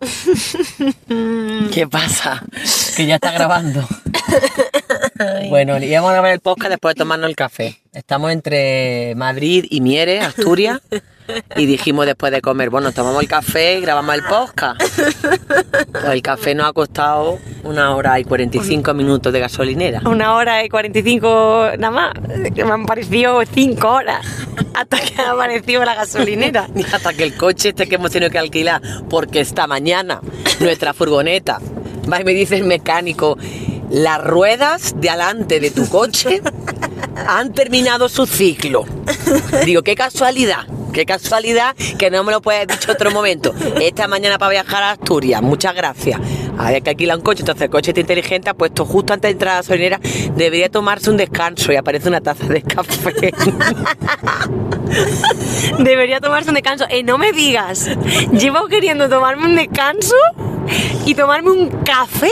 ¿Qué pasa? Que ya está grabando. Bueno, íbamos a grabar el podcast después de tomarnos el café. Estamos entre Madrid y Mieres, Asturias. Y dijimos después de comer, bueno, tomamos el café y grabamos el podcast. Pues el café nos ha costado una hora y 45 minutos de gasolinera. Una hora y 45 nada más. Que me han parecido 5 horas hasta que ha aparecido la gasolinera. Y hasta que el coche este que hemos tenido que alquilar, porque esta mañana nuestra furgoneta, va y me dice el mecánico, las ruedas de adelante de tu coche han terminado su ciclo. Digo, qué casualidad, qué casualidad que no me lo puedes haber dicho otro momento. Esta mañana para viajar a Asturias, muchas gracias. Había que alquilar un coche, entonces el coche está inteligente, ha puesto justo antes de entrar a la gasolinera, debería tomarse un descanso y aparece una taza de café. Debería tomarse un descanso. Eh, no me digas. Llevo queriendo tomarme un descanso y tomarme un café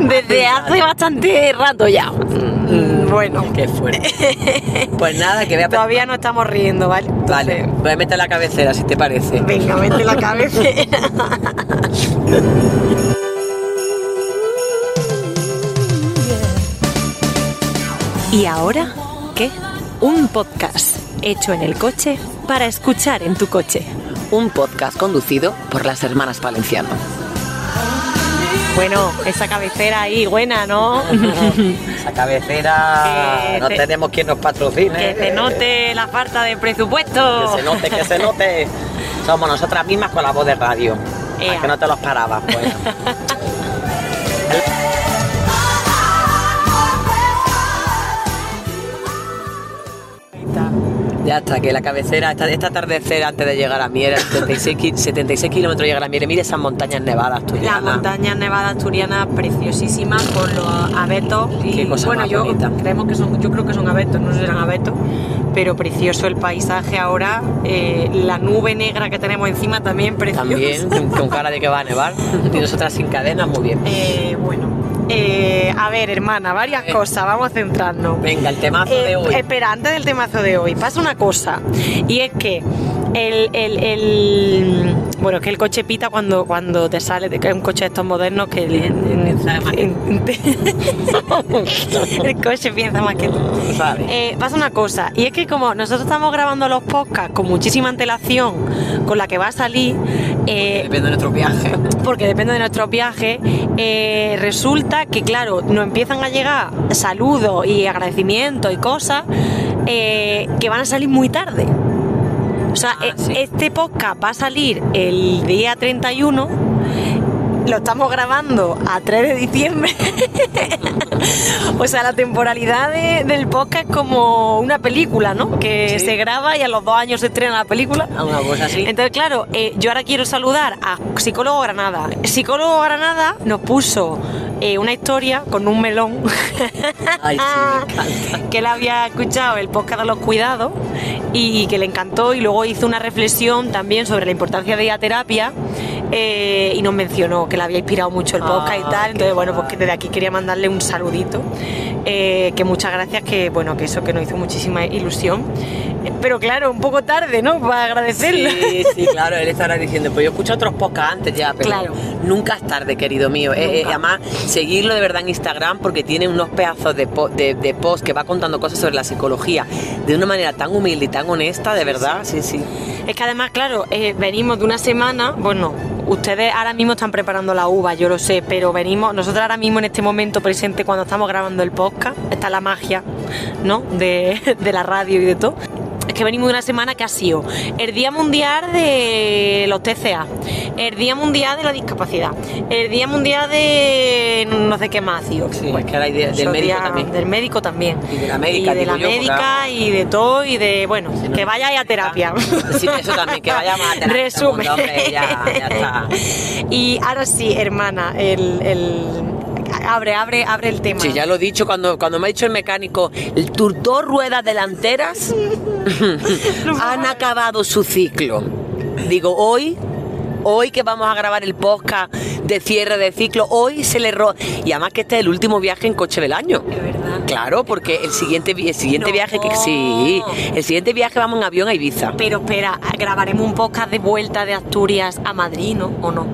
desde hace bastante rato ya. Mm, Bueno, Qué fuerte. Pues nada, que voy a todavía no estamos riendo, ¿vale? Vale, voy a meter la cabecera si te parece. Venga, mete la cabecera. ¿Y ahora qué? Un podcast hecho en el coche para escuchar en tu coche. Un podcast conducido por las hermanas Valenciano. Bueno, esa cabecera ahí buena, ¿no? Esa cabecera Que no te- tenemos quien nos patrocine. que se note la falta de presupuesto. Que se note, que se note. Somos nosotras mismas con la voz de radio. Ea. A que no te los parabas, pues. Ya está, que la cabecera, esta, esta atardecer antes de llegar a Miera, 76, ki- 76 kilómetros llegar a Miera, mire esas montañas nevadas Las tuyas. montañas nevadas asturianas preciosísimas con los abetos y Qué cosa bueno más yo bonita. creemos que son yo creo que son abetos no eran abetos pero precioso el paisaje ahora eh, la nube negra que tenemos encima también preciosa También, con- con cara de que va a nevar. Y nosotras sin cadenas, muy bien. Eh, bueno eh, a ver hermana varias Eh. cosas vamos a centrarnos Venga, el temazo Eh, de hoy. Espera, antes del temazo de hoy, pasa una cosa. Y es que el, el- el- bueno, que el coche pita cuando, cuando te sale, que es un coche de estos modernos que el, el coche piensa más que tú. Eh, pasa una cosa, y es que como nosotros estamos grabando los podcasts con muchísima antelación con la que va a salir, eh, Depende de nuestro viaje. porque depende de nuestros viajes, eh, resulta que, claro, nos empiezan a llegar saludos y agradecimientos y cosas eh, que van a salir muy tarde. O sea, Ah, e- sí. este podcast va a salir el día 31. Lo estamos grabando a 3 de diciembre. o sea, la temporalidad de- del podcast es como una película, ¿no? Que Sí. se graba y a los dos años se estrena la película. A una cosa así. Entonces, claro, eh, yo ahora quiero saludar a Psicólogo Granada. Psicólogo Granada nos puso eh, una historia con un melón. Ay, sí, me encanta. que él había escuchado el podcast de los cuidados y que le encantó y luego hizo una reflexión también sobre la importancia de ir a terapia eh, y nos mencionó que le había inspirado mucho el podcast y Ah, tal. Entonces, bueno, pues que desde aquí quería mandarle un saludito. eh, que muchas gracias, que bueno, que eso que nos hizo muchísima ilusión. Pero claro, un poco tarde, ¿no? Para agradecerle. Sí, sí, claro, él estará diciendo, pues yo escucho otros podcasts antes ya, pero Claro. nunca es tarde, querido mío. Eh, eh, además, seguirlo de verdad en Instagram porque tiene unos pedazos de, po- de, de post que va contando cosas sobre la psicología de una manera tan humilde y tan honesta, de verdad, sí, sí. Es que además, claro, eh, venimos de una semana, bueno, ustedes ahora mismo están preparando la uva, yo lo sé, pero venimos, nosotros ahora mismo en este momento presente, cuando estamos grabando el podcast, está la magia, ¿no? De, de la radio y de todo. Es que venimos de una semana que ha sido el Día Mundial de los TCA, el Día Mundial de la Discapacidad, el Día Mundial de no sé qué más ha sido. Sí, es que hay de- del médico también. Del médico también. Y de la médica, Y de la yo, médica y de todo y de, bueno, Si no- que vayáis a terapia. Sí, eso también, que vayamos a terapia. Resumen. todo el mundo, hombre, ya, ya está. Y ahora sí, hermana, el, el- abre, abre, abre el tema. Sí, ya lo he dicho cuando, cuando me ha dicho el mecánico, el- tus dos ruedas delanteras han acabado su ciclo. Digo, hoy, hoy que vamos a grabar el podcast de cierre de ciclo, hoy se le ro... Y además que este es el último viaje en coche del año. Es verdad. Claro, porque el siguiente, el siguiente No. viaje que sí, el siguiente viaje vamos en avión a Ibiza. Pero espera, grabaremos un podcast de vuelta de Asturias a Madrid, ¿no? ¿O no?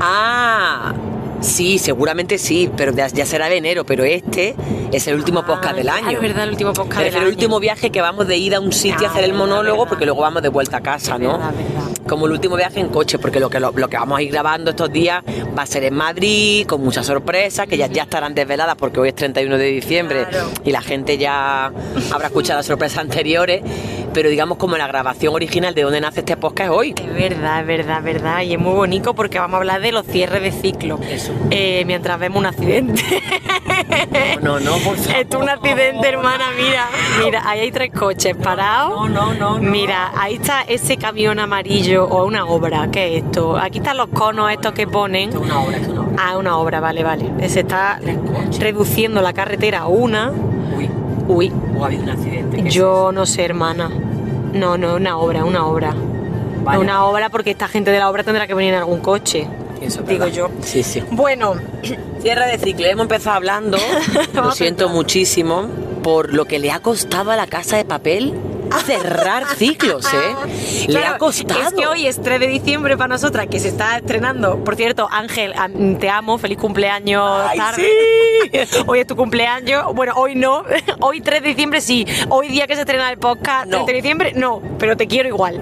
Ah, sí, seguramente sí, pero ya, será de enero, pero este es el último podcast del Ah, año. Es verdad, el último podcast Es del el año. último viaje que vamos de ir a un sitio a Ah, hacer el monólogo verdad. porque luego vamos de vuelta a casa, ¿no? Verdad, verdad. Como el último viaje en coche, porque lo que, lo, lo que vamos a ir grabando estos días va a ser en Madrid, con muchas sorpresas, que ya, ya estarán desveladas porque hoy es 31 de diciembre Claro. y la gente ya habrá escuchado las sorpresas anteriores, pero digamos como la grabación original de donde nace este podcast es hoy. Es verdad, es verdad, es verdad. Y es muy bonito porque vamos a hablar de los cierres de ciclo. Eso. Eh, mientras vemos un accidente. No, no, por favor. Esto es un accidente, hermana, mira. Mira, ahí hay tres coches parados. No, no, no, no. Mira, ahí está ese camión amarillo o una obra. ¿Qué es esto? Aquí están los conos estos que ponen. Esto es una obra, esto es una obra. Ah, una obra, vale, vale. Se está reduciendo la carretera a una. Uy, Uy, o ha habido un accidente. ¿qué yo no sé, hermana. No, no, una obra, una obra. Vaya. Una obra porque esta gente de la obra tendrá que venir en algún coche. Eso digo yo. Sí, sí. Bueno, Cierre de ciclo. Hemos empezado hablando, lo siento muchísimo, por lo que le ha costado a la casa de papel cerrar ciclos, ¿eh? le ha Claro, costado. Es que hoy es 3 de diciembre para nosotras, que se está estrenando. Por cierto, Ángel, te amo, feliz cumpleaños Ay, tarde. Hoy es tu cumpleaños. Bueno, hoy no. Hoy 3 de diciembre sí. Hoy día que se estrena el podcast, No. 30 de diciembre, no. Pero te quiero igual.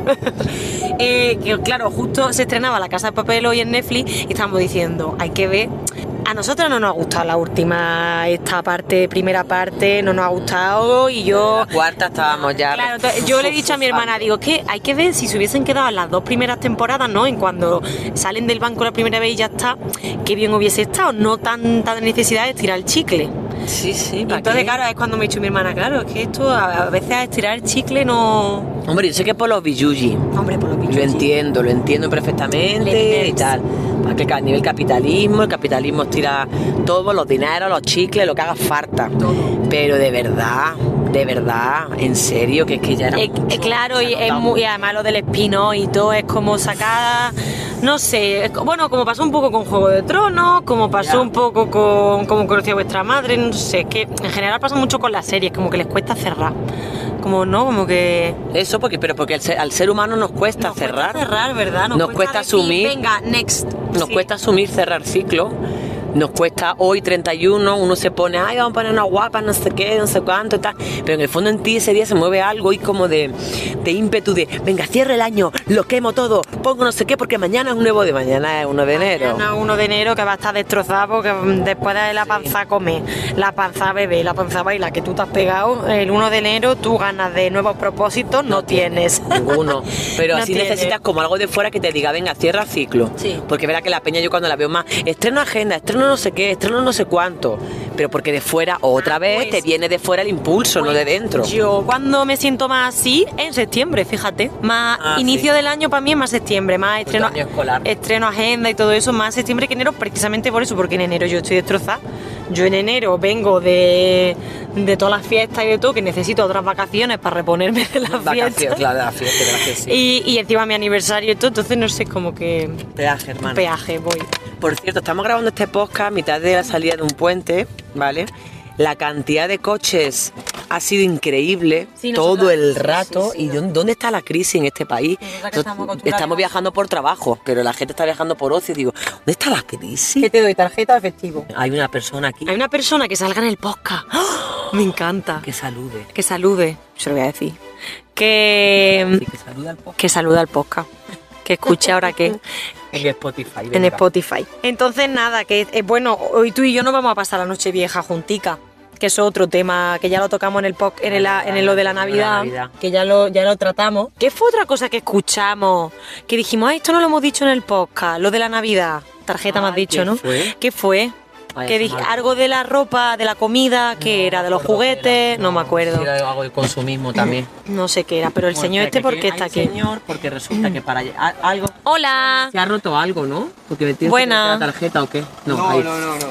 Eh, que claro, justo se estrenaba La Casa de Papel hoy en Netflix y estamos diciendo, hay que ver. A nosotros no nos ha gustado la última, esta parte, primera parte, no nos ha gustado y yo... La cuarta estábamos ya. Claro, entonces yo le he dicho a mi hermana, digo, que hay que ver si se hubiesen quedado en las dos primeras temporadas, ¿no? En cuando salen del banco la primera vez y ya está, qué bien hubiese estado, no tanta necesidad de estirar el chicle. Sí, sí. Y ¿para entonces, qué? claro, es cuando me ha dicho mi hermana, claro, es que esto a, veces a estirar el chicle no... Hombre, yo sé que por los billuji. Hombre, por Lo entiendo, lo entiendo perfectamente y tal. Para que a nivel capitalismo, el capitalismo tira todo, los dineros, los chicles, lo que haga falta. Pero de verdad, de verdad, en serio, que es que ya era. Eh, mucho, eh, claro, y, es muy, y además lo del espino y todo es como sacada, no sé, es bueno, como pasó un poco con Juego de Tronos, como pasó Ya. un poco con Como conocía vuestra madre, no sé, es que en general pasa mucho con las series, como que les cuesta cerrar, como no, como que... Eso porque, pero porque al ser, al ser humano nos cuesta Nos cerrar. Cuesta cerrar, ¿verdad? Nos cuesta asumir. Venga, next. Nos Sí. cuesta asumir cerrar ciclo. Nos cuesta hoy 31, uno se pone, ay, vamos a poner una guapa, no sé qué, no sé cuánto tal. Pero en el fondo en ti ese día se mueve algo y como de, de ímpetu de, venga, cierre el año, lo quemo todo, pongo no sé qué, porque mañana es un nuevo de mañana, es 1 de enero. Mañana 1 de enero que va a estar destrozado porque después de la panza come, la panza bebe, la panza baila que tú te has pegado, el 1 de enero tú ganas de nuevos propósitos no, tienes. Ninguno. Pero No así necesitas como algo de fuera que te diga, venga, cierra ciclo. Sí. Porque verá que la peña yo cuando la veo más, estreno agenda, estreno no sé qué, estreno no sé cuánto. Pero porque de fuera, otra Ah, vez, pues- te viene de fuera el impulso, no de dentro. Yo cuando me siento más así, en septiembre, fíjate. Más Ah, inicio sí. del año para mí es más septiembre, más estreno, año escolar. estreno agenda y todo eso, más septiembre que enero, precisamente por eso, porque en enero yo estoy destrozada. Yo en enero vengo de, de todas las fiestas y de todo, que necesito otras vacaciones para reponerme de las Vacaciones, fiestas. claro, de la fiesta, gracias, sí. Y, y encima mi aniversario y todo, entonces no sé, como que Peaje, hermano. peaje voy. Por cierto, estamos grabando este podcast a mitad de la salida de un puente, ¿vale? La cantidad de coches ha sido increíble Sí, todo el rato. sí, sí. ¿Y dónde, dónde está la crisis en este país? Nosotros estamos viajando por trabajo, pero la gente está viajando por ocio. Digo, ¿dónde está la crisis? te doy? ¿Tarjeta o efectivo? Hay una persona aquí Hay una persona que salga en el podcast. ¡Ah! Me encanta. que salude. Que salude, se lo voy a decir. Que, Sí, que saluda al podcast. que saluda al podcast. Que escuche ahora que En Spotify. en. Spotify. Entonces, nada, que es bueno, hoy tú y yo no vamos a pasar la noche vieja juntica. Que es otro tema que ya lo tocamos en el poc- en, el, en el lo de la Navidad, Navidad. que ya lo, ya lo tratamos. ¿Qué fue otra cosa que escuchamos? Que dijimos, ah, esto no lo hemos dicho en el podcast, lo de la Navidad. Tarjeta me has dicho, ¿qué ¿no? fue? ¿Qué fue? Ay, que dije algo de la ropa, de la comida, que era de los juguetes, no, me acuerdo. Era algo del consumismo también. No sé qué era, pero el señor este, ¿por qué está aquí? señor, porque resulta que para a- algo Hola. se ha roto algo, ¿no? Porque me tienes Buena. que meter la tarjeta o qué? No, no, no, no,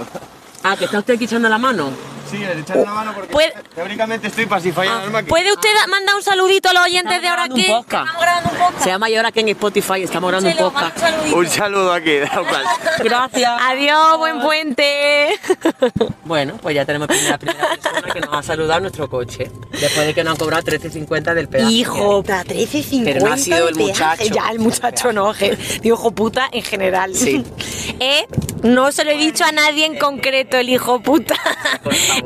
Ah, que está usted aquí echando la mano. Sí, le echar una mano porque Puede- teóricamente estoy pasify Ah, ¿Puede usted da- mandar un saludito a los oyentes de ahora grabando un que podcast. estamos grabando un podcast? Se llama y ahora que en Spotify estamos grabando un podcast. un saludo aquí. Gracias. Adiós, buen puente. Bueno, pues ya tenemos primera, primera persona que nos ha saludado nuestro coche. Después de que nos han cobrado 13.50 del pedazo. Hijo, puta, 13.50 Pero no ha sido el muchacho. Ya, el muchacho no, digo hijo puta en general. Sí. Eh, no se lo he dicho a nadie en concreto el hijo puta.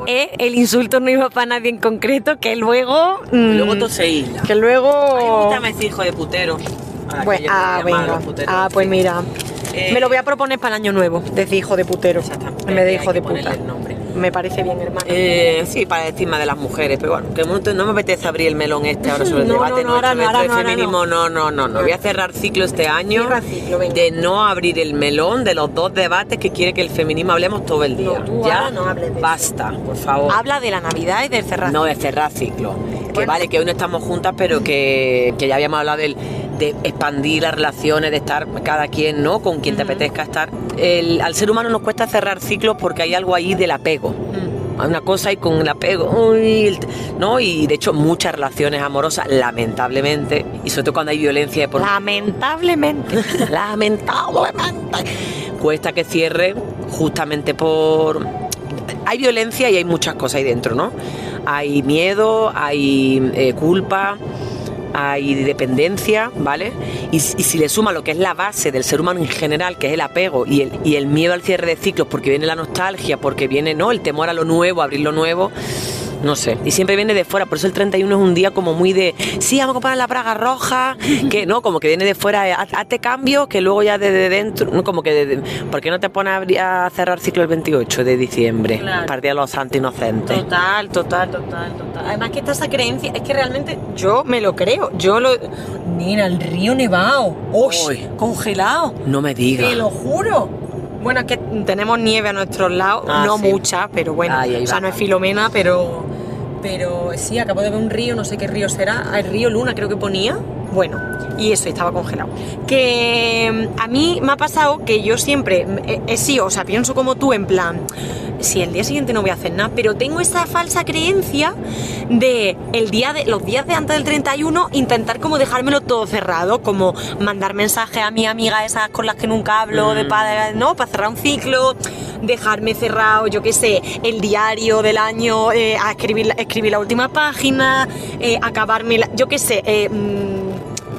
Eh, el insulto no iba para nadie en concreto, que luego... mm, Luego isla. Que A mí luego... me gusta hijo de putero. Ah, me llaman venga. puteros, Ah, pues sí. mira. Eh, Me lo voy a proponer para el año nuevo, decir hijo de putero. Exactamente, En vez de hijo de puta. el nombre. Me parece bien, hermano. Eh, sí, para el estigma de las mujeres, pero bueno, que no no me apetece abrir el melón este ahora sobre el No, debate no, no, nuestro del no, feminismo, no, no, no, no. Voy a cerrar ciclo este año ciclo, de no abrir el melón de los dos debates que quiere que el feminismo hablemos todo el día. Tú ya no hables de eso. basta, por favor. Habla de la Navidad y del cerrar. No, de cerrar ciclo. Que vale, que hoy no estamos juntas, pero que, que ya habíamos hablado del- de expandir las relaciones, de estar cada quien, ¿no? Con quien te apetezca estar. El- al ser humano nos cuesta cerrar ciclos porque hay algo ahí del apego. Hay una cosa ahí con el apego, uy, ¿no? Y de hecho muchas relaciones amorosas, lamentablemente, y sobre todo cuando hay violencia por Lamentablemente. lamentablemente cuesta que cierre justamente por hay violencia y hay muchas cosas ahí dentro no hay miedo hay eh, culpa hay dependencia, ¿vale? Y, si le suma lo que es la base del ser humano en general, que es el apego y el, miedo al cierre de ciclos, porque viene la nostalgia, porque viene, ¿no? El temor a lo nuevo, abrir lo nuevo, no sé. Y siempre viene de fuera, por eso el 31 es un día como muy de, sí, vamos a comprar la praga roja, que no, como que viene de fuera, eh, haz- hazte cambio, que luego ya desde dentro, no, como que, de- de- ¿por qué no te pones a, cerrar ciclo el 28 de diciembre? Claro. Partida de los santos inocentes. Total, total, total, total. Además que está esa creencia, es que realmente yo me lo creo. Yo lo. Mira, el río nevado. ¡Uy! Uy. Congelado. No me digas. Te lo juro. Bueno, es que tenemos nieve a nuestros lados, Ah, no sí. mucha, pero bueno. Ahí, ahí o sea, no es Filomena, pero. Pero sí, acabo de ver un río, no sé qué río será. Ah, El río Luna creo que ponía. Bueno, y eso, estaba congelado. Que mm, a mí me ha pasado que yo siempre mm, he, he sido, o sea, pienso como tú, en plan, si el día siguiente no voy a hacer nada, pero tengo esa falsa creencia de el día de los días de antes del 31 intentar como dejármelo todo cerrado, como mandar mensajes a mi amiga esas con las que nunca hablo, de para, no, para cerrar un ciclo, dejarme cerrado, yo qué sé, el diario del año, eh, a escribir, la- escribir la última página, eh, acabarme, la- yo qué sé, eh, mm,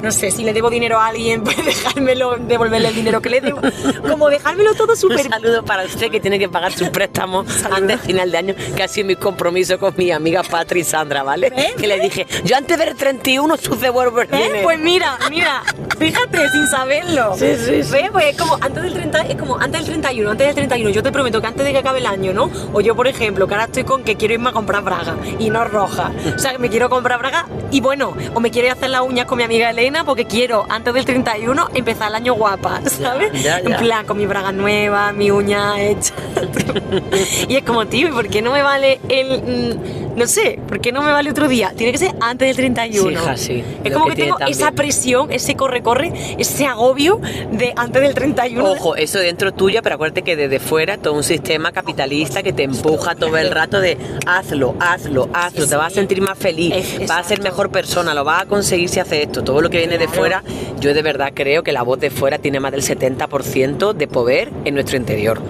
no sé, si le debo dinero a alguien, pues dejármelo, devolverle el dinero que le debo, como dejármelo todo Un súper saludo para usted que tiene que pagar su préstamo antes del final de año, que ha sido mi compromiso con mi amiga Patri Sandra, ¿vale? ¿Eh? Que le dije, yo antes del 31 tú devuelvo el ¿Eh? dinero. Pues mira, mira, fíjate, sin saberlo. Sí, sí, sí. Pues es como antes del 30, es como antes del 31, antes del 31, yo te prometo que antes de que acabe el año, ¿no? O yo, por ejemplo, que ahora estoy con que quiero irme a comprar braga y no roja. O sea, que me quiero comprar braga y bueno, o me quiero ir a hacer las uñas con mi amiga Elena porque quiero antes del 31 empezar el año guapa, ¿sabes? ya, ya. En plan, con mi braga nueva, mi uña hecha. y es como, tío, ¿y por qué no me vale el. mm, no sé, ¿por qué no me vale otro día? Tiene que ser antes del 31. Sí, hija, sí. Es como que tengo también. esa presión, ese corre-corre, ese agobio de antes del 31. Ojo, eso dentro tuyo, pero acuérdate que desde fuera todo un sistema capitalista que te empuja todo el rato de hazlo, hazlo, hazlo, te vas a sentir más feliz, Es- vas a ser mejor persona, lo vas a conseguir si haces esto. Todo lo que viene de fuera, yo de verdad creo que la voz de fuera tiene más del 70% de poder en nuestro interior.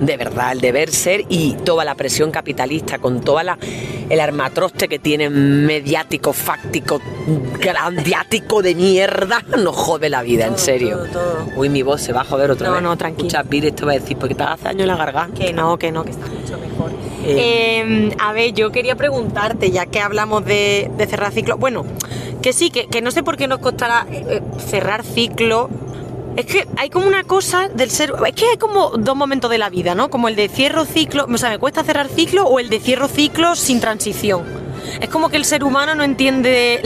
De verdad, el deber ser y toda la presión capitalista, con toda la el armatroste que tiene mediático, fáctico, grandiático de mierda, nos jode la vida, en serio. todo, todo. Uy, mi voz se va a joder otra No, vez. no, tranquilo. Escucha, Pire, esto va a decir, porque te hace daño en la garganta. Que no, que no, que está mucho mejor. Eh, a ver, yo quería preguntarte, ya que hablamos de, cerrar ciclo. Bueno, que sí, que, que no sé por qué nos costará eh, eh, cerrar ciclo. Es que hay como una cosa del ser. Es que hay como dos momentos de la vida, ¿no? Como el de cierro ciclo. O sea, me cuesta cerrar ciclo o el de cierro ciclo sin transición. Es como que el ser humano no entiende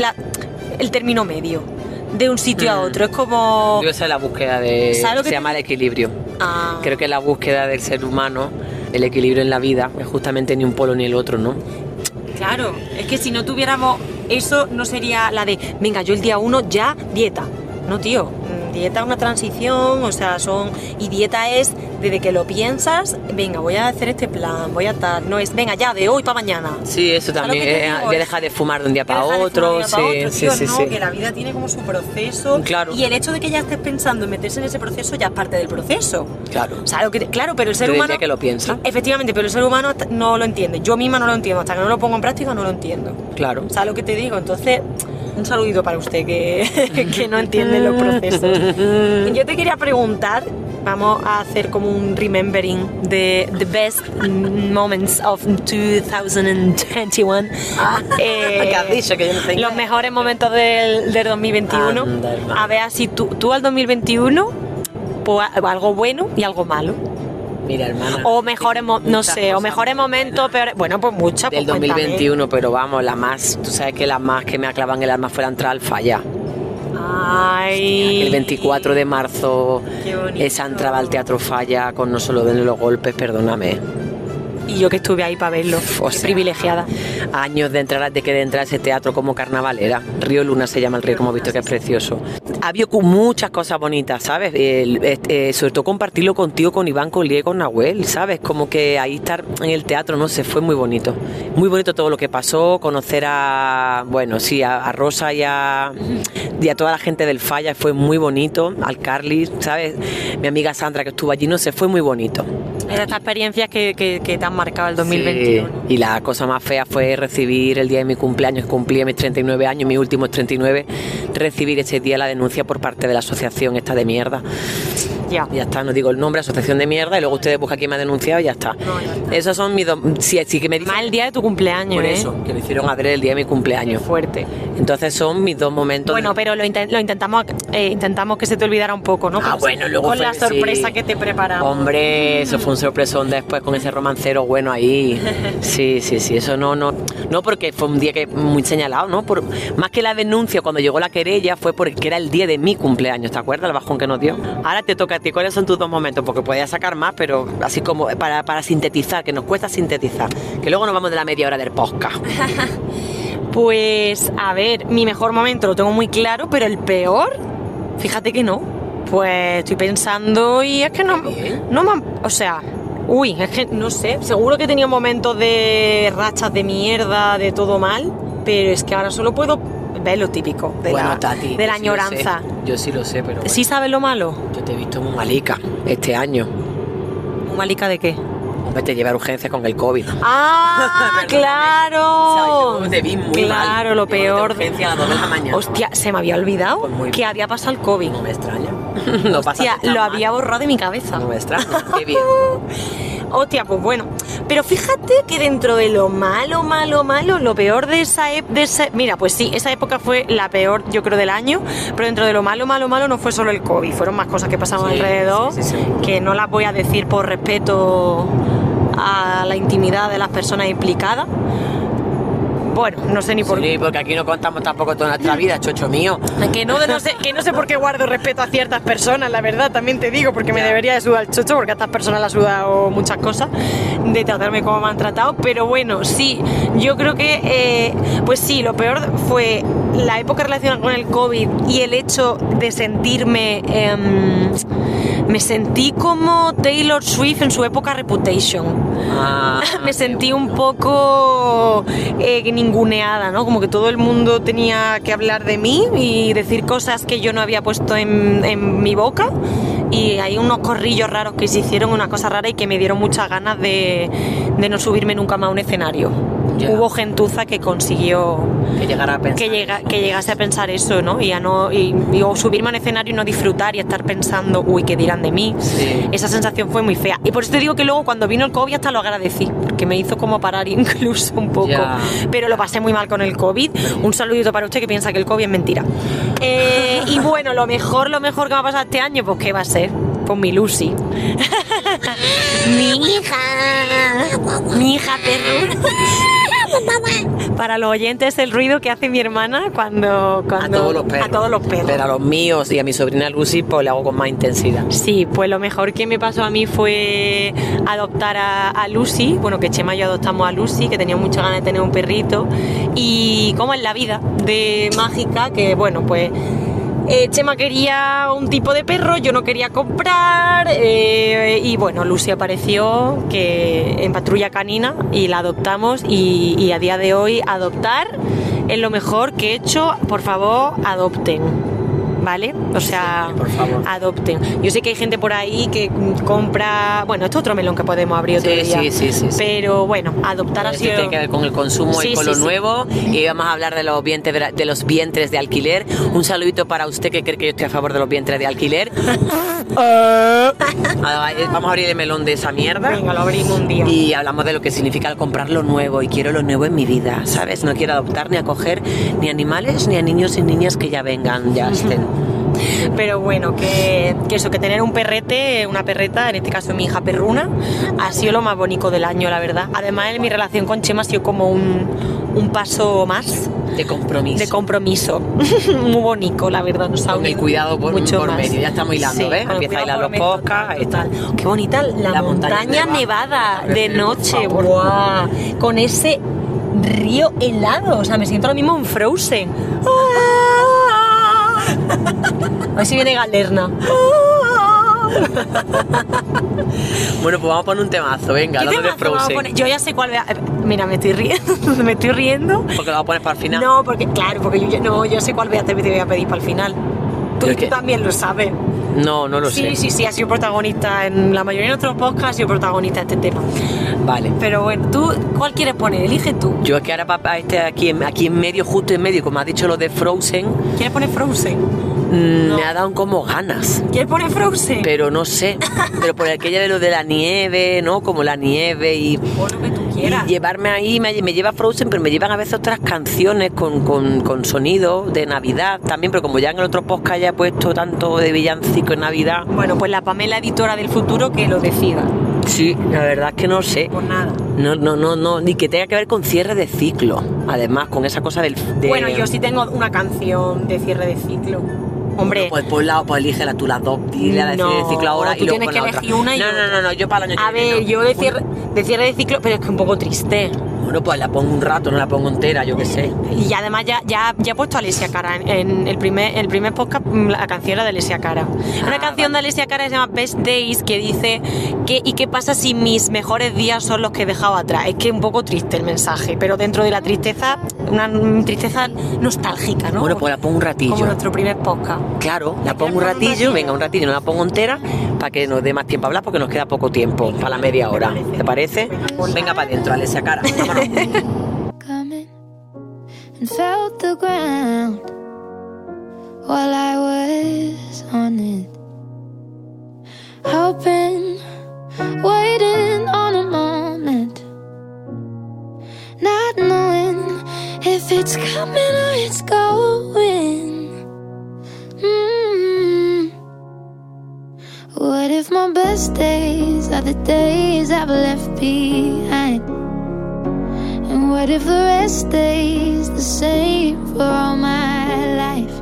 el término medio de un sitio a Mm. otro. Es como. Yo esa es la búsqueda de... ¿Sabes lo que Se llama el equilibrio. Ah. Creo que la búsqueda del ser humano, el equilibrio en la vida, es justamente ni un polo ni el otro, ¿no? Claro, es que si no tuviéramos eso, no sería la de, venga, yo el día uno ya dieta. No, tío, dieta es una transición, o sea, son. Y dieta es desde que lo piensas, venga, voy a hacer este plan, voy a tal. No es, venga, ya, de hoy para mañana. Sí, eso ¿Sabes lo también. eh, digo? Voy a dejar de fumar de un día Que para dejar de otro. fumar de un día para Sí, otro, sí, tío, sí, no, sí. que la vida tiene como su proceso. Claro. Y el hecho de que ya estés pensando en meterse en ese proceso ya es parte del proceso. Claro. O sea, lo que claro, pero el ser Desde humano. que lo piensa. Efectivamente, pero el ser humano no lo entiende. Yo misma no lo entiendo. Hasta que no lo pongo en práctica no lo entiendo. Claro. ¿Sabes lo que te digo? Entonces, un saludito para usted que, que no entiende los procesos. Yo te quería preguntar, vamos a hacer como un remembering de the best moments of 2021. Eh, ¿Qué has dicho? Que yo no los mejores momentos del, del 2021. Anda, a ver si tú, tú al 2021, pues algo bueno y algo malo. Mira, hermana. O mejores, no sé, o mejores momentos, peores. Bueno, pues muchas. Del pues cuéntame. 2021, pero vamos, la más. Tú sabes que las más que me aclavan el alma fue la entrada al falla. Ay. El 24 de marzo, esa entrada al Teatro Falla con no solo ven los golpes, perdóname. Y yo que estuve ahí para verlo. O Qué sea, privilegiada. Años de entrar, de que de entrar a ese teatro como carnavalera. Río Luna se llama el río, como he visto que es precioso. Ha habido cu- muchas cosas bonitas, ¿sabes? El- este, eh, sobre todo compartirlo contigo, con Iván, con Lie, con Nahuel, ¿sabes? Como que ahí estar en el teatro, no sé, fue muy bonito. Muy bonito todo lo que pasó, conocer a, bueno, sí, a, a Rosa y a, y a toda la gente del Falla, fue muy bonito. Al Carly, ¿sabes? Mi amiga Sandra que estuvo allí, no sé, fue muy bonito. Es estas experiencias que, que, que te han marcado el 2021. Sí, Y la cosa más fea fue recibir el día de mi cumpleaños, que cumplía mis 39 años, mis últimos 39, recibir ese día la denuncia por parte de la asociación esta de mierda. Ya. Ya está, no digo el nombre, asociación de mierda, y luego ustedes buscan quién me ha denunciado y ya está. No, ya está. Esos son mis dos... Sí, sí que me dicen... El día de tu cumpleaños, por ¿eh? eso, que me hicieron adrede el día de mi cumpleaños. Fuerte. Entonces son mis dos momentos... Bueno, pero lo, inten- lo intentamos eh, intentamos que se te olvidara un poco, ¿no? Ah, Con- bueno, luego Con fue- la sorpresa sí. que te preparamos. Hombre, eso fue un sorpresón después con ese romancero bueno ahí. Sí, sí, sí, eso no, no, no porque fue un día que muy señalado, ¿no? Por, más que la denuncia cuando llegó la querella fue porque era el día de mi cumpleaños, ¿te acuerdas el bajón que nos dio? Ahora te toca ti, ¿cuáles son tus dos momentos? Porque podía sacar más, pero así como para, para sintetizar, que nos cuesta sintetizar, que luego nos vamos de la media hora del podcast. Pues, a ver, mi mejor momento lo tengo muy claro, pero el peor, fíjate que no. Pues estoy pensando y es que no, no me o sea, uy, es que no sé, seguro que he tenido momentos de rachas de mierda, de todo mal, pero es que ahora solo puedo lo típico de bueno, la, Tati, de la sí añoranza. Yo sí lo sé, pero bueno, ¿Sí sabes lo malo? yo te he visto muy malica este año. ¿Malica de qué? Hombre, te lleva a urgencias con el COVID. ¡Ah, claro! Te vi muy claro, mal. lo peor. urgencia a las dos de la mañana. Hostia, se me había olvidado Pues muy que había pasado el COVID. No me extraña. No pasa Hostia, lo había borrado de mi cabeza. No me extraña. Qué bien. Hostia, pues bueno. Pero fíjate que dentro de lo malo, malo, malo, lo peor de esa época. Mira, pues sí, esa época fue la peor, yo creo, del año. Pero dentro de lo malo, malo, malo no fue solo el COVID. Fueron más cosas que pasaban Sí, alrededor. sí, sí, sí. Que no las voy a decir por respeto a la intimidad de las personas implicadas. Bueno, no sé ni por qué. Sí, porque aquí no contamos tampoco toda nuestra vida, chocho mío. Que no, no sé, que no sé por qué guardo respeto a ciertas personas, la verdad, también te digo, porque me debería de sudar el chocho, porque a estas personas le ha sudado muchas cosas, de tratarme como me han tratado, pero bueno, sí, yo creo que, eh, pues sí, lo peor fue la época relacionada con el COVID y el hecho de sentirme, em, me sentí como Taylor Swift en su época Reputation Ah, me sentí un poco eh, ninguneada, ¿no? Como que todo el mundo tenía que hablar de mí y decir cosas que yo no había puesto en, mi boca. Y hay unos corrillos raros que se hicieron, una cosa rara y que me dieron muchas ganas de, de no subirme nunca más a un escenario. Hubo gentuza que consiguió que llegara a pensar. que, llega, que llegase a pensar eso, ¿no? Y a no y, y- o subirme a un escenario y no disfrutar y estar pensando, uy, ¿qué dirán de mí? Sí. Esa sensación fue muy fea. Y por eso te digo que luego cuando vino el COVID hasta lo agradecí, porque me hizo como parar incluso un poco. Pero lo pasé muy mal con el COVID. Un saludito para usted que piensa que el COVID es mentira. Eh, y bueno, lo mejor, lo mejor que me ha pasado este año, pues ¿qué va a ser? Pues mi Lucy. mi hija. Mi hija perro. Para los oyentes, el ruido que hace mi hermana cuando. A cuando todos los perros. A todos los perros. Pero a los míos y a mi sobrina Lucy, pues le hago con más intensidad. Sí, pues lo mejor que me pasó a mí fue adoptar a, a Lucy. Bueno, que Chema y yo adoptamos a Lucy, que tenía mucha ganas de tener un perrito. Y como en la vida de mágica, que bueno, pues Eh, Chema quería un tipo de perro, yo no quería comprar. eh, y bueno, Lucy apareció que en patrulla canina y la adoptamos. Y, y a día de hoy, adoptar es lo mejor que he hecho. Por favor, adopten. ¿Vale? O sea, por favor. adopten. Yo sé que hay gente por ahí que compra. Bueno, esto es otro melón que podemos abrir otro Sí, día. sí, sí, sí, sí. Pero bueno, adoptar Esto sido. tiene que ver con el consumo Sí, y con sí, lo sí. nuevo. Y vamos a hablar de los, vientres de, la- de los vientres de alquiler. Un saludito para usted que cree que yo estoy a favor de los vientres de alquiler. Ah, vamos a abrir el melón de esa mierda. Venga, lo abrimos un día. Y hablamos de lo que significa el comprar lo nuevo y quiero lo nuevo en mi vida, ¿sabes? No quiero adoptar ni acoger ni animales ni a niños y niñas que ya vengan, ya estén. Pero bueno, que, que eso, que tener un perrete, una perreta, en este caso mi hija perruna, ha sido lo más bonito del año, la verdad. Además, en mi relación con Chema ha sido como un, un paso más De compromiso. de compromiso. Muy bonito, la verdad. Nos Con el cuidado por- mucho por medio. Ya estamos hilando, Sí, ¿ves? Empieza a hilar los podcasts. Qué bonita la, La montaña montaña, nevada, nevada. de noche. Guau. Con ese río helado. O sea, me siento ahora mismo en Frozen. A ver si viene Galerna. Bueno, pues vamos a poner un temazo, venga, ¿Qué de temazo a Frozen. poner? Yo ya sé cuál voy a... Mira, me estoy riendo, me estoy riendo. Porque lo vamos a poner para el final. No, porque claro, porque yo ya- no, yo sé cuál voy a te voy a pedir para el final. Tú, ¿Pero tú también lo sabes. No, no lo sí, sé. sí, sí, ha sido protagonista en la mayoría de nuestros podcasts, ha sido protagonista de este tema. Vale. Pero bueno, tú, ¿cuál quieres poner? Elige tú. Yo es que ahora papá este aquí aquí en medio, justo en medio, como has dicho lo de Frozen, ¿Quieres poner Frozen? mm, me ha dado como ganas. ¿Quieres poner Frozen? Pero no sé. Pero por aquella de lo de la nieve, ¿no? Como la nieve y, lo que tú y llevarme ahí, me, me lleva Frozen, pero me llevan a veces otras canciones con, con, con sonido de Navidad también, pero como ya en el otro podcast ya he puesto tanto de villancico en Navidad, Bueno, pues la Pamela editora del futuro que lo decida. sí, la verdad es que no sé. Pues nada. No, no, no, no, ni que tenga que ver con cierre de ciclo. Además, con esa cosa del. de- Bueno, yo sí tengo una canción de cierre de ciclo. Hombre, Pues por un lado, pues elígela tú las dos, dile a la de cierre de No, ciclo ahora tú y luego tienes que la elegir otra. una y no, no, no, no, yo para el año a que viene ver, no. yo de cierre, de cierre de ciclo, pero es que un poco triste. Bueno, pues la pongo un rato, no la pongo entera, yo qué sé. Y además ya, ya, ya he puesto a Alicia Cara en, en el primer el primer podcast, mm, la canción era de Alicia Cara. Una Ah, canción de. Alicia Cara que se llama Best Days que dice que ¿y qué pasa si mis mejores días son los que he dejado atrás? Es que es un poco triste el mensaje, pero dentro de la tristeza, una tristeza nostálgica, ¿no? Bueno, pues la pongo un ratillo. Como nuestro primer podcast. Claro, la ¿La pongo un ratillo, ratillo? venga, un ratillo, no la pongo entera para que nos dé más tiempo a hablar porque nos queda poco tiempo, para la media hora. ¿Te parece? Venga para adentro, Alesia Cara. Coming and felt the ground while I was on it. Hoping, waiting on a moment, not knowing if it's coming or it's going. Mm. What if my best days are the days I've left behind? What if the rest stays the same for all my life?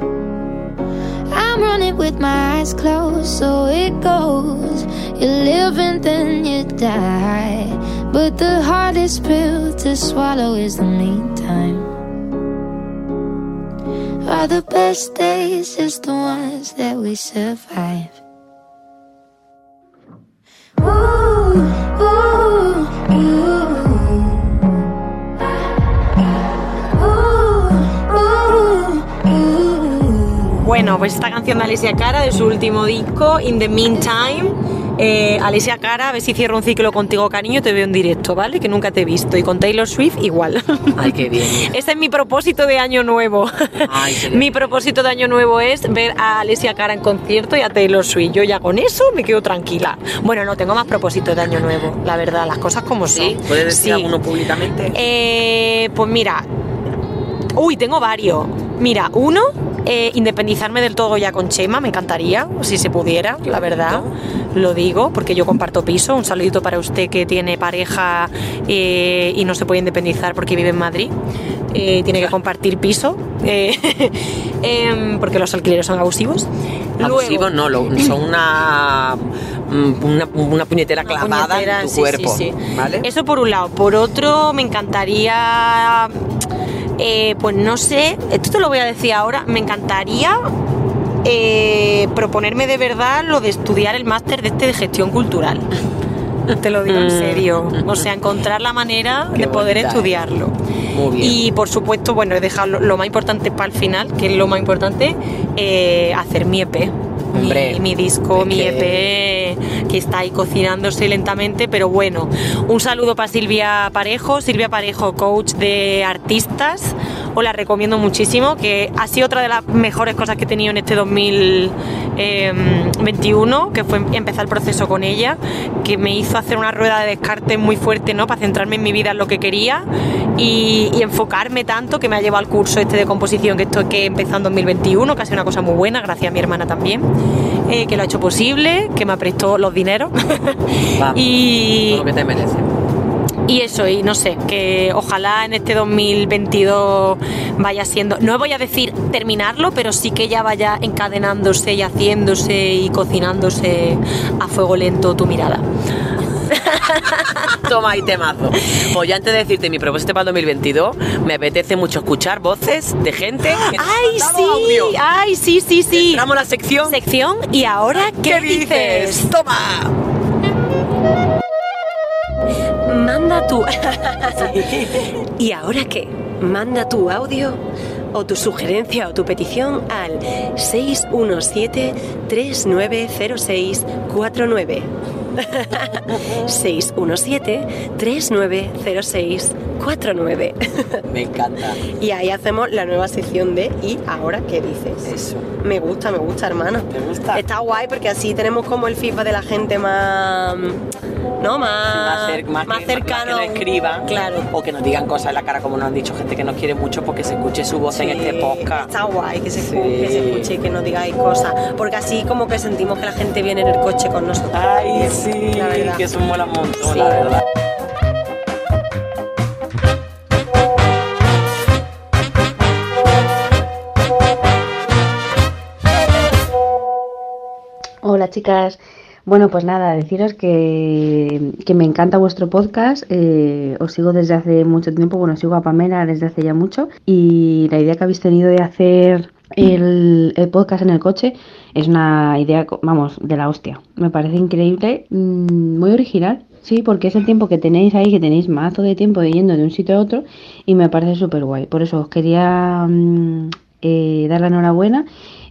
I'm running with my eyes closed, so it goes. You live and then you die. But the hardest pill to swallow is the meantime. Are the best days just the ones that we survive? Ooh, ooh, ooh. Bueno, pues esta canción de Alicia Cara de su último disco, In the Meantime. Eh, Alicia Cara, a ver si cierro un ciclo contigo, cariño, te veo en directo, ¿vale? Que nunca te he visto. Y con Taylor Swift igual. Ay, qué bien. Este es mi propósito de año nuevo. Ay, qué mi propósito de año nuevo es ver a Alicia Cara en concierto y a Taylor Swift. Yo ya con eso me quedo tranquila. Bueno, no tengo más propósitos de año nuevo, la verdad, las cosas como son. ¿Sí? ¿Puedes decir Sí. alguno públicamente? Eh, pues mira, uy, tengo varios. Mira, uno, eh, independizarme del todo ya con Chema, me encantaría, si se pudiera, la verdad. Lo digo, porque yo comparto piso. Un saludito para usted que tiene pareja eh, y no se puede independizar porque vive en Madrid. Eh, tiene que compartir piso, em, porque los alquileres son abusivos. Abusivos no, lo- son una, mm, una, una puñetera Una clavada puñetera, en tu sí, cuerpo. sí, sí. ¿Vale? Eso por un lado. Por otro, me encantaría. Eh, pues no sé, esto te lo voy a decir ahora. Me encantaría eh, proponerme de verdad lo de estudiar el máster de este de gestión cultural. Te lo digo en Mm. serio. O sea, encontrar la manera Qué de poder bonita, ¿eh? estudiarlo. Muy bien. Y por supuesto, bueno, he dejado lo, lo más importante para el final, que es lo más importante, eh, hacer mi EP. Mi- Hombre, mi, disco, mi que- EP, que está ahí cocinándose lentamente, pero bueno. Un saludo para Silvia Parejo, Silvia Parejo, coach de artistas. Os la recomiendo muchísimo, que ha sido otra de las mejores cosas que he tenido en este 2021, que fue empezar el proceso con ella, que me hizo hacer una rueda de descarte muy fuerte, ¿no? Para centrarme en mi vida, en lo que quería y, y enfocarme tanto que me ha llevado al curso este de composición que estoy que empezó en 2021, que ha sido una cosa muy buena, gracias a mi hermana también, eh, que lo ha hecho posible, que me prestó los dineros y, todo lo que te merece. Y eso, y no sé, que ojalá en este 2022 vaya siendo, no voy a decir terminarlo, pero sí que ya vaya encadenándose y haciéndose y cocinándose a fuego lento tu mirada. Toma ahí temazo. Pues ya antes de decirte mi propósito para el 2022, me apetece mucho escuchar voces de gente que ¡Ay, sí! audio. ¡Ay, sí, sí, sí! Entramos a la sección. Sección, ¿y ahora qué, dices? Toma. Manda tu. ¿Y ahora qué? Manda tu audio o tu sugerencia o tu petición al 617-390649. 617-390649. Me encanta. y ahí hacemos la nueva sección de ¿Y ahora qué dices? Eso. Me gusta, me gusta, hermano. ¿Te gusta? Está guay porque así tenemos como el feedback de la gente más. ¿No? Más, Más, cer- más, que, cercano. más que nos escriban Claro. o que nos digan cosas en la cara como nos han dicho gente que nos quiere mucho porque se escuche su voz en este podcast. Está guay que se, Sí. que se escuche y que nos digáis cosas. Porque así como que sentimos que la gente viene en el coche con nosotros. Ay, sí, La verdad. que eso mola un montón, Sí. la verdad. Hola chicas. Bueno, pues nada, deciros que, que me encanta vuestro podcast. eh, os sigo desde hace mucho tiempo, bueno, sigo a Pamela desde hace ya mucho. Y la idea que habéis tenido de hacer el, el podcast en el coche es una idea, vamos, de la hostia. Me parece increíble, mm, muy original. Sí, porque es el tiempo que tenéis ahí, que tenéis mazo de tiempo yendo de un sitio a otro y me parece súper guay. Por eso os quería mm, eh, dar la enhorabuena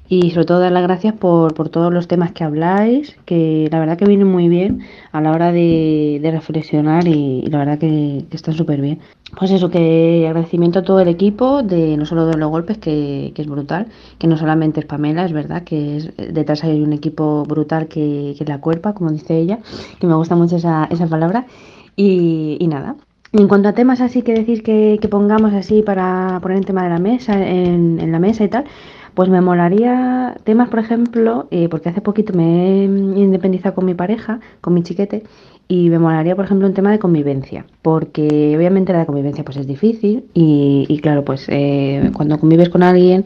y sobre todo dar las gracias por, por todos los temas que habláis, que la verdad que vienen muy bien a la hora de, de reflexionar y, la verdad que, están súper bien. Pues eso, que agradecimiento a todo el equipo, de no solo de los golpes, que, que es brutal, que no solamente es Pamela, es verdad, que es, detrás hay un equipo brutal que, que la cuerpa, como dice ella, que me gusta mucho esa, esa palabra. Y, y nada, en cuanto a temas así que decir que, que pongamos así para poner el tema de la mesa, en, en la mesa y tal, pues me molaría temas, por ejemplo, eh, porque hace poquito me he independizado con mi pareja, con mi chiquete, y me molaría, por ejemplo, un tema de convivencia, porque obviamente la convivencia pues es difícil y, y claro, pues eh, cuando convives con alguien,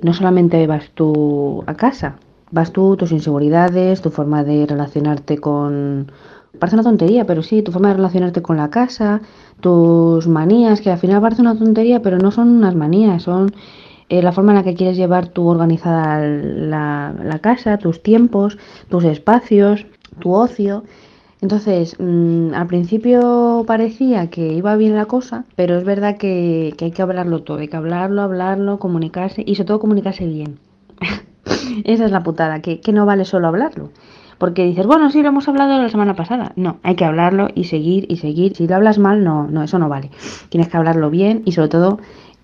no solamente vas tú a casa, vas tú, tus inseguridades, tu forma de relacionarte con... Parece una tontería, pero sí, tu forma de relacionarte con la casa, tus manías, que al final parece una tontería, pero no son unas manías, son eh, la forma en la que quieres llevar tú organizada la, la casa, tus tiempos, tus espacios, tu ocio. Entonces, mm, al principio parecía que iba bien la cosa, pero es verdad que, que hay que hablarlo todo, hay que hablarlo, hablarlo, comunicarse y sobre todo comunicarse bien. Esa es la putada, que, que no vale solo hablarlo. Porque dices, bueno, sí, lo hemos hablado la semana pasada. No, hay que hablarlo y seguir y seguir. Si lo hablas mal, no, no, eso no vale. Tienes que hablarlo bien y sobre todo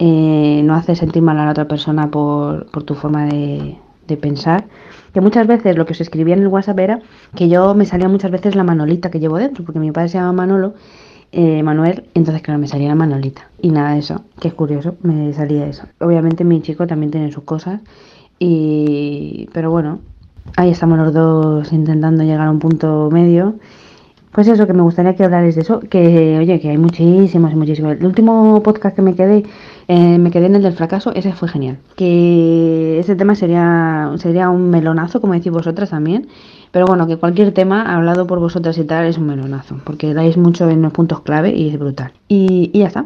eh, no hacer sentir mal a la otra persona por, tu forma de, pensar. Que muchas veces lo que os escribía en el WhatsApp era que yo me salía muchas veces la manolita que llevo dentro, porque mi padre se llama Manolo, eh, Manuel, entonces claro, me salía la manolita. Y nada de eso, que es curioso, me salía eso. Obviamente mi chico también tiene sus cosas, y pero bueno, ahí estamos los dos intentando llegar a un punto medio. Pues eso, que me gustaría que hablarais de eso, que oye, que hay muchísimos muchísimos. El último podcast que me quedé, eh, me quedé en el del fracaso, ese fue genial. Que ese tema sería, sería un melonazo, como decís vosotras también. Pero bueno, que cualquier tema hablado por vosotras y tal es un melonazo, porque dais mucho en los puntos clave y es brutal. Y, y ya está.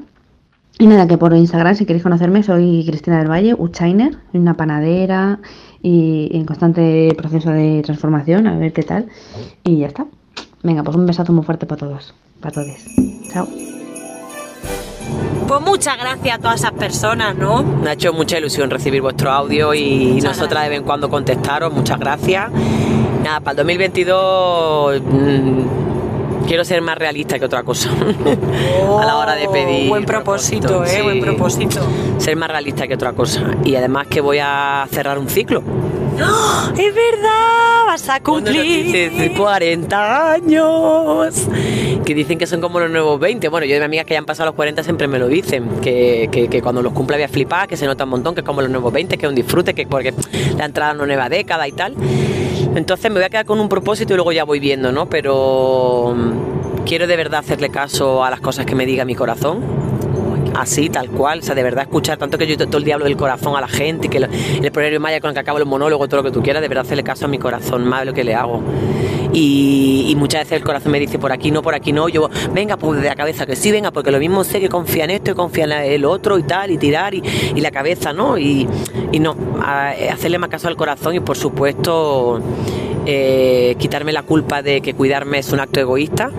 Y nada, que por Instagram, si queréis conocerme, soy Cristina del Valle, Uchainer, una panadera y en constante proceso de transformación, a ver qué tal. Y ya está. Venga, pues un besazo muy fuerte para todos, para todos. Chao. Pues muchas gracias a todas esas personas, ¿no? Me ha hecho mucha ilusión recibir vuestro audio y Muchas nosotras de vez en cuando contestaros. Muchas gracias. Nada, para el 2022 mm, quiero ser más realista que otra cosa. a la hora de pedir. Oh, Buen propósito, ¿eh? sí. Buen propósito. Ser más realista que otra cosa. Y además que voy a cerrar un ciclo. ¡Ah! Es verdad, vas a cumplir. dicen 40 años. Que dicen que son como los nuevos 20. Bueno, yo de mis amigas que ya han pasado los 40 siempre me lo dicen. Que, que- que cuando los cumpla voy a flipar, que se nota un montón, que es como los nuevos 20, que es un disfrute, que porque la entrada a una nueva década y tal. Entonces me voy a quedar con un propósito y luego ya voy viendo, ¿no? Pero mm, quiero de verdad hacerle caso a las cosas que me diga mi corazón así, tal cual, o sea, de verdad escuchar tanto que yo todo el diablo del corazón a la gente y que lo- el proverbio maya con el que acabo el monólogo, todo lo que tú quieras, de verdad hacerle caso a mi corazón, más de lo que le hago. Y, muchas veces el corazón me dice por aquí no, por aquí no, yo, venga, pues de la cabeza que sí, venga, porque lo mismo sé que confía en esto y confía en el otro y tal, y tirar, y, y la cabeza, ¿no? Y, y no, a- hacerle más caso al corazón y por supuesto eh, quitarme la culpa de que cuidarme es un acto egoísta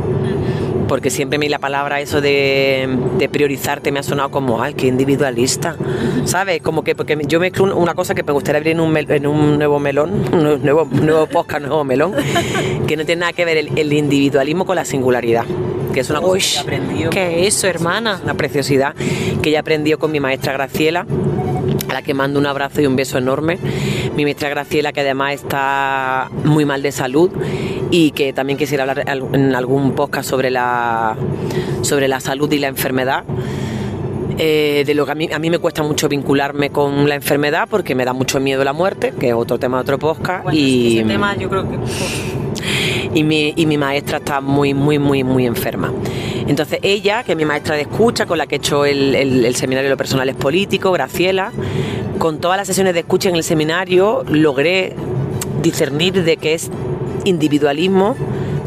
porque siempre a mí la palabra eso de, de priorizarte me ha sonado como, ay, qué individualista, ¿sabes? Como que, porque yo mezclo un- una cosa que me gustaría abrir en un, mel- en un nuevo melón, un nuevo, nuevo podcast, nuevo melón, que no tiene nada que ver el, el individualismo con la singularidad, que es una cosa Uy, que he aprendido. ¿qué es eso, hermana? Una preciosidad que ella aprendió con mi maestra Graciela, a la que mando un abrazo y un beso enorme. Mi maestra Graciela, que además está muy mal de salud y que también quisiera hablar en algún podcast sobre la, sobre la salud y la enfermedad. Eh, de lo que a mí, a mí me cuesta mucho vincularme con la enfermedad porque me da mucho miedo la muerte, que es otro tema de otro podcast. Bueno, y, ese tema yo creo que... y mi, y mi maestra está muy, muy, muy, muy enferma. Entonces ella, que es mi maestra de escucha, con la que he hecho el, el- el seminario de lo personal es político, Graciela, con todas las sesiones de escucha en el seminario logré discernir de que es individualismo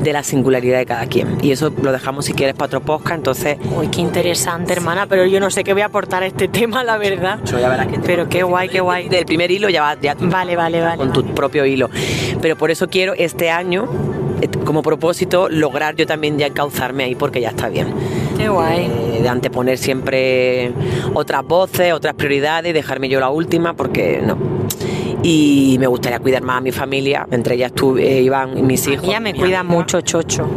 de la singularidad de cada quien. Y eso lo dejamos si quieres para otro podcast, entonces... Uy, qué interesante, hermana, pero yo no sé qué voy a aportar a este tema, la verdad. ya verás que te- Pero qué guay, qué guay. Del primer hilo ya va ya Vale, vale, vale. con tu propio hilo. Pero por eso quiero este año, como propósito, lograr yo también ya encauzarme ahí porque ya está bien. Qué guay. Eh, de anteponer siempre otras voces, otras prioridades, dejarme yo la última porque no. Y me gustaría cuidar más a mi familia, entre ellas tú, eh, Iván y mis hijos. Ella me cuida amiga, mucho, Chocho.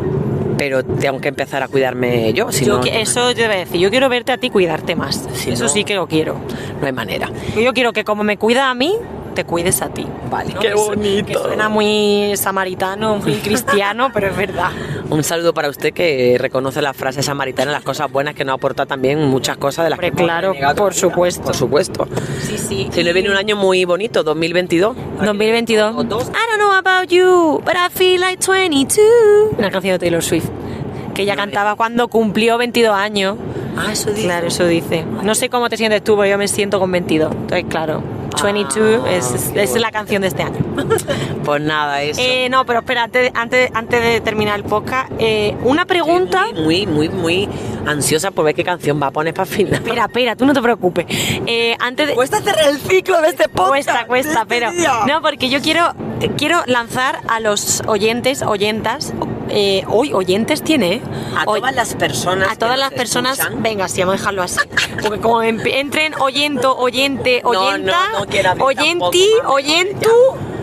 Pero tengo que empezar a cuidarme yo, si Yo no, que- eso yo voy a decir, yo quiero verte a ti cuidarte más. Si eso no- sí que lo quiero. no hay manera. Yo quiero que como me cuida a mí, te cuides a ti. Vale, ¿no? qué bonito. Que suena muy samaritano, muy cristiano, pero es verdad. Un saludo para usted que reconoce la frase samaritana, las cosas buenas que nos aporta también muchas cosas de las Hombre, que claro, por supuesto. Por supuesto. Sí, sí. Se le viene un año muy bonito, 2022. 2022. I don't know about you, but I feel like 22. Una canción de Taylor Swift. Que ella cantaba cuando cumplió 22 años. Ah, eso dice. Claro, eso dice. No sé cómo te sientes tú, pero yo me siento con 22. Entonces, claro, 22 es, es- es la canción de este año. Pues nada, eso. Eh, no, pero espera, antes, antes, antes de terminar el podcast, eh, una pregunta. Muy, muy, muy ansiosa por ver qué canción va a poner para final. Espera, espera, tú no te preocupes. Eh, antes de. Cuesta cerrar el ciclo de este podcast. Cuesta, cuesta, este pero. día. No, porque yo quiero, quiero lanzar a los oyentes, oyentas. Eh, hoy oyentes tiene, ¿eh? A Hoy- todas las personas. a todas las personas, escuchan. venga, sí, vamos a dejarlo así. Porque como entren oyento, oyente, No, oyenta, no, no abrir oyenti, tampoco, oyentu,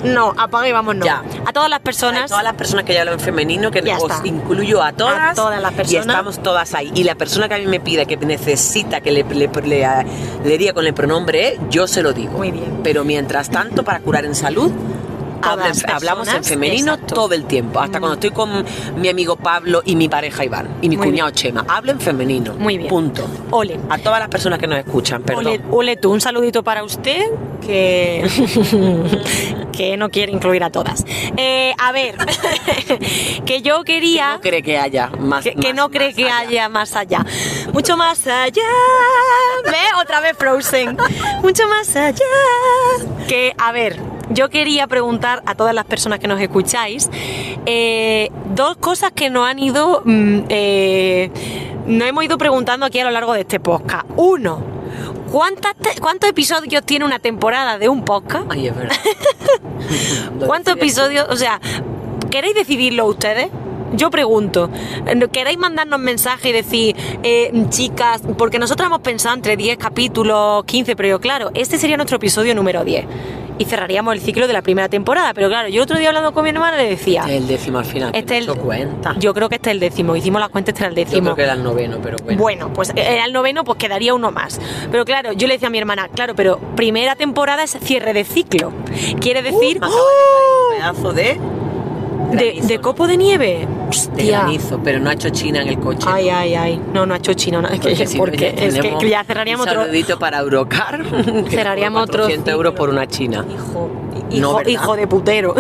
no, apaga y vámonos. Ya. A todas las A personas. todas las personas que ya hablan femenino, que Ya os está. incluyo a todas. A todas las Y personas. estamos todas ahí. Y la persona que a mí me pida que necesita que le, le, le- le diga con el pronombre, yo se lo digo. Muy bien. Pero mientras tanto, para curar en salud, Todas hablamos en femenino exacto. todo el tiempo. Hasta cuando estoy con mi amigo Pablo y mi pareja Iván. Y mi Muy cuñado Chema. Hablo en femenino. Muy bien. Punto. Ole. A todas las personas que nos escuchan, perdón. Ole, ole tú, un saludito para usted que, que no quiere incluir a todas. Eh, a ver, que yo quería... No cree que haya más. que, que no cree más que allá. haya más allá. Mucho más allá. Ve otra vez Frozen. Mucho más allá. Que, a ver, yo quería preguntar a todas las personas que nos escucháis eh, dos cosas que nos han ido mm, eh, nos hemos ido preguntando aquí a lo largo de este podcast. Uno, ¿cuántas te- ¿cuántos episodios tiene una temporada de un podcast? Ay, es verdad. ¿Cuántos episodios? O sea, ¿queréis decidirlo ustedes? Yo pregunto, ¿queréis mandarnos mensajes y decir, eh, chicas, porque nosotros hemos pensado entre 10 capítulos, 15, pero claro, este sería nuestro episodio número 10 y cerraríamos el ciclo de la primera temporada, pero claro, yo el otro día hablando con mi hermana le decía, Este es el décimo al final. este es el- cuenta. yo creo que este es el décimo, hicimos las cuentas, este era el Yo décimo. creo que era el noveno, pero bueno. Bueno, pues era el noveno, pues quedaría uno más. Pero claro, yo le decía a mi hermana, claro, pero primera temporada es cierre de ciclo. Quiere decir Me acaba de caer un pedazo de. De, granizo, de ¿no? copo de nieve. De Hostia. granizo, pero no ha hecho China en el coche. Ay, ay, ay. No, no ha hecho chino. No, es que, Porque si no, porque ya es que ya cerraríamos un otro. para Eurocar. que Cerraríamos otro 400 euros por una china. Hijo, No, hijo, hijo de putero.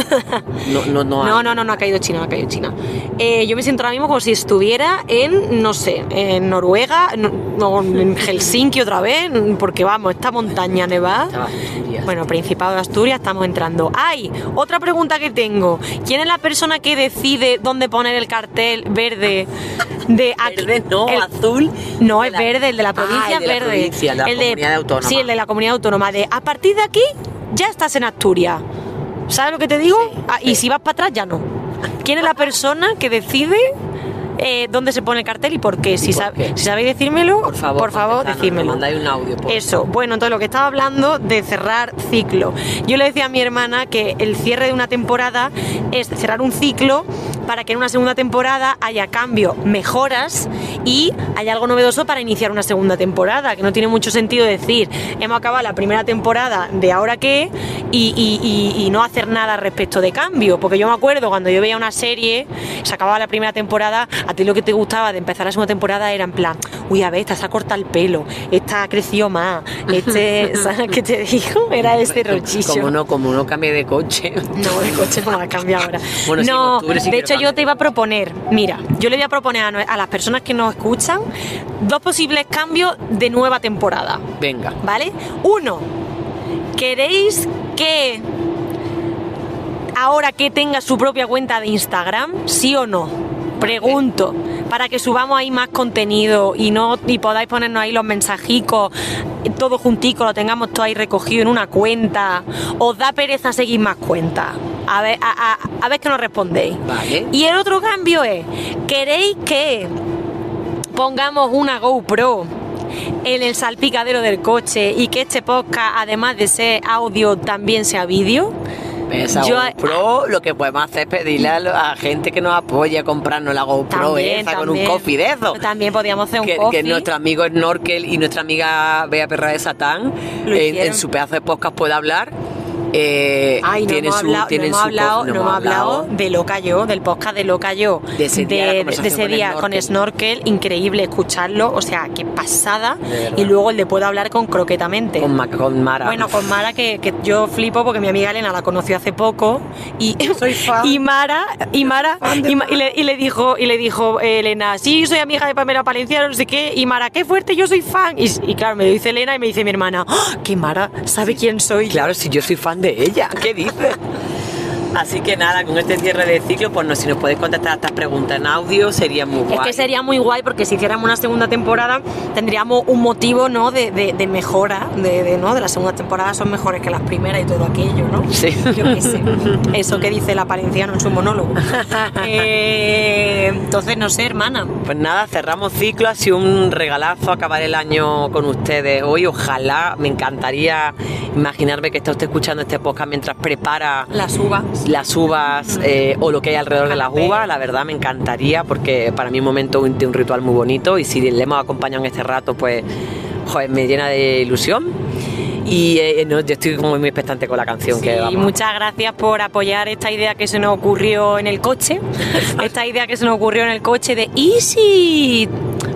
No, no, no. No, no, no, no ha caído China, no ha caído China. Eh, yo me siento ahora mismo como si estuviera en, no sé, en Noruega, no, no, en Helsinki otra vez, porque vamos, esta montaña nevada. Bueno, Principado de Asturias, estamos entrando. ¡Ay! Otra pregunta que tengo. ¿Quién es la persona que decide dónde poner el cartel verde de aquí? Verde, no, El- azul. No, es la- verde, el de la Ah, provincia el de la es verde. provincia, el de la comunidad autónoma. Sí, el de la comunidad autónoma. De a partir de aquí ya estás en Asturias. ¿Sabes lo que te digo? Ah, Y si vas para atrás ya no. ¿Quién es la persona que decide eh, dónde se pone el cartel y por qué? Si, por sab- qué? si sabéis decírmelo, Por favor, contestadnos, decídmelo. nos mandáis un audio. por- Eso, bueno, entonces lo que estaba hablando de cerrar ciclo. Yo le decía a mi hermana que el cierre de una temporada es cerrar un ciclo para que en una segunda temporada haya cambio, mejoras y haya algo novedoso para iniciar una segunda temporada, que no tiene mucho sentido decir, hemos acabado la primera temporada de ahora qué y, y- y- y no hacer nada respecto de cambio, porque yo me acuerdo cuando yo veía una serie, se acababa la primera temporada, a ti lo que te gustaba de empezar la segunda temporada era en plan, uy, a ver, esta se ha cortado el pelo, esta ha crecido más, este, ¿sabes qué te digo? Era este rochicho. Como no, como no cambie de coche. No, el coche no la cambia ahora. Bueno, no, octubre sí de hecho yo cambiar. te iba a proponer, mira, yo le voy a proponer a, a las personas que nos escuchan dos posibles cambios de nueva temporada, Venga. ¿vale? Uno, ¿queréis que ahora que tenga su propia cuenta de Instagram, sí o no? Pregunto, para que subamos ahí más contenido y no y podáis ponernos ahí los mensajicos, todo juntico, lo tengamos todo ahí recogido en una cuenta. ¿Os da pereza seguir más cuentas? A ver, a, a- a ver que nos respondéis. Vale. Y el otro cambio es, ¿queréis que pongamos una GoPro en el salpicadero del coche y que este podcast, además de ser audio, también sea vídeo? Esa Yo- GoPro, lo que podemos hacer es pedirle a, lo- a gente que nos apoye a comprarnos la GoPro También, esa con un coffee de eso. También podríamos hacer un que, coffee. que nuestro amigo Snorkel y nuestra amiga Bea Perra de Satán en, en su pedazo de podcast puede hablar. Eh, Ay, no hemos su, hablado, no hemos hablado, coffee, no hemos hablado de Loca Yo, del podcast de Loca Yo, De ese día, ese con día con Snorkel. Increíble escucharlo, o sea, qué pasada. Y luego el de Puedo hablar con Croquetamente. con, Ma- con Mara. Bueno, con Mara, que, que yo flipo porque mi amiga Elena la conoció hace poco y, Soy fan. y Mara, y Mara, y, Ma- y le, y le dijo, y le dijo eh, Elena, sí, soy amiga de Pamela Palenciano, no sé qué, y Mara, qué fuerte, yo soy fan. Y, y claro, me lo dice Elena y me dice mi hermana, ¡Ah! que Mara sabe quién soy. Claro, si yo soy fan de ella, ¿qué dices? Así que nada, con este cierre de ciclo, pues no, si nos podéis contestar estas preguntas en audio, sería muy guay. Es que sería muy guay porque si hiciéramos una segunda temporada tendríamos un motivo ¿no? de, de- de mejora, de, de, ¿no? de las segundas temporadas son mejores que las primeras y todo aquello, ¿no? Sí. Yo qué sé. Eso que dice la Palenciano en su monólogo. Eh, entonces, no sé, hermana. Pues nada, cerramos ciclo, ha sido un regalazo acabar el año con ustedes hoy. Ojalá, me encantaría imaginarme que está usted escuchando este podcast mientras prepara Las uvas. Las uvas eh, o lo que hay alrededor de las uvas. La verdad me encantaría porque para mí es un momento un, de un ritual muy bonito y si le hemos acompañado en este rato, pues joder, me llena de ilusión. Y eh, no, yo estoy como muy expectante con la canción que Y vamos. muchas gracias por apoyar esta idea que se nos ocurrió en el coche. esta idea que se nos ocurrió en el coche de Easy.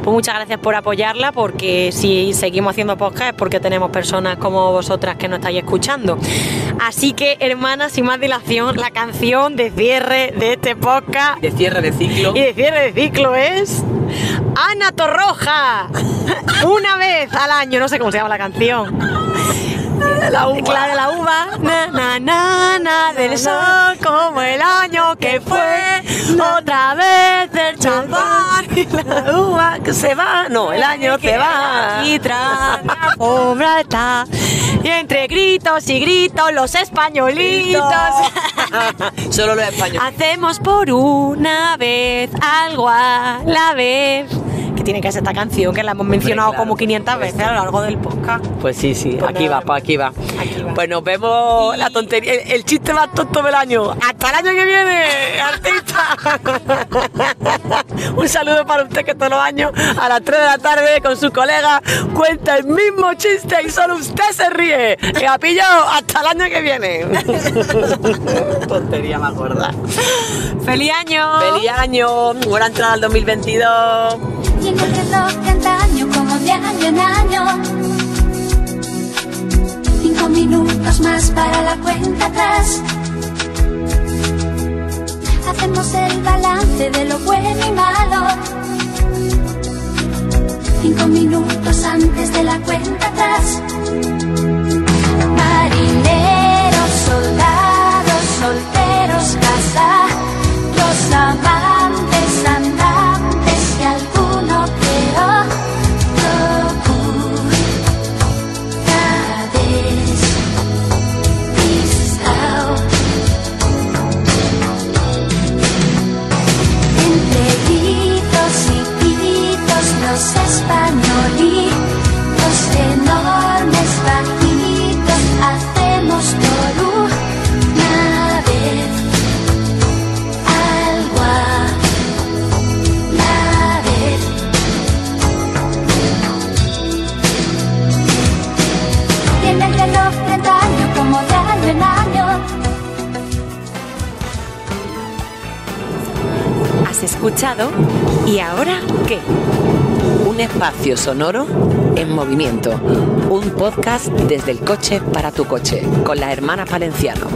Pues muchas gracias por apoyarla, porque si seguimos haciendo podcast es porque tenemos personas como vosotras que nos estáis escuchando. Así que, hermanas, sin más dilación, la canción de cierre de este podcast De cierre de ciclo. y de cierre de ciclo es Ana Torroja. Una vez al año, no sé cómo se llama la canción. La uva. La de la uva. Na, na, na, na, del sol como el año que fue. Otra vez el champán. la uva que se va, no, el año se va. Y tras la. Y entre gritos y gritos, los españolitos. Solo los españoles. Hacemos por una vez algo a la vez. Que tiene que ser esta canción que la hemos mencionado claro, como 500 pues veces a lo largo del podcast. Pues sí, sí, Pues aquí va, pues aquí va. Aquí va. Pues nos vemos la tontería, el, el chiste más tonto del año. Hasta el año que viene, artista. Un saludo para usted que todos los años a las 3 de la tarde con su colega cuenta el mismo chiste y solo usted se ríe. Que ha pillado hasta el año que viene. tontería más gorda. ¡Feliz año! Feliz año, buena entrada al 2022. Y en el reloj como de año en año. Cinco minutos más para la cuenta atrás. Hacemos el balance de lo bueno y malo. Cinco minutos antes de la cuenta atrás. Marineros, soldados, espacio sonoro en movimiento. Un podcast desde el coche para tu coche con las hermanas Valenciano.